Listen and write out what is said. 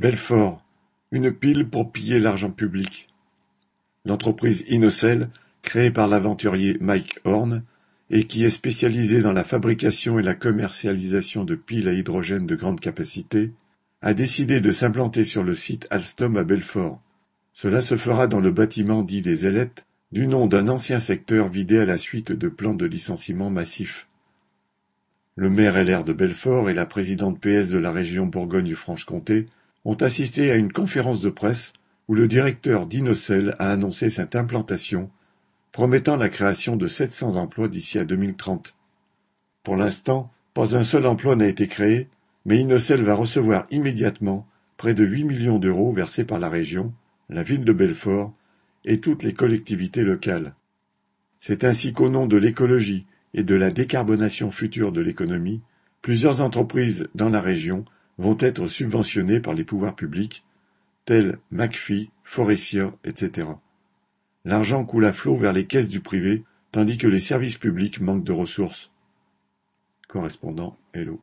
Belfort, une pile pour piller l'argent public. L'entreprise Innocell, créée par l'aventurier Mike Horn, et qui est spécialisée dans la fabrication et la commercialisation de piles à hydrogène de grande capacité, a décidé de s'implanter sur le site Alstom à Belfort. Cela se fera dans le bâtiment dit des Ailettes, du nom d'un ancien secteur vidé à la suite de plans de licenciement massifs. Le maire LR de Belfort et la présidente PS de la région Bourgogne-Franche-Comté ont assisté à une conférence de presse où le directeur d'Inocel a annoncé cette implantation, promettant la création de 700 emplois d'ici à 2030. Pour l'instant, pas un seul emploi n'a été créé, mais Inocel va recevoir immédiatement près de 8 millions d'euros versés par la région, la ville de Belfort et toutes les collectivités locales. C'est ainsi qu'au nom de l'écologie et de la décarbonation future de l'économie, plusieurs entreprises dans la région vont être subventionnés par les pouvoirs publics, tels McPhee, Forestia, etc. L'argent coule à flot vers les caisses du privé, tandis que les services publics manquent de ressources. Correspondant Hello.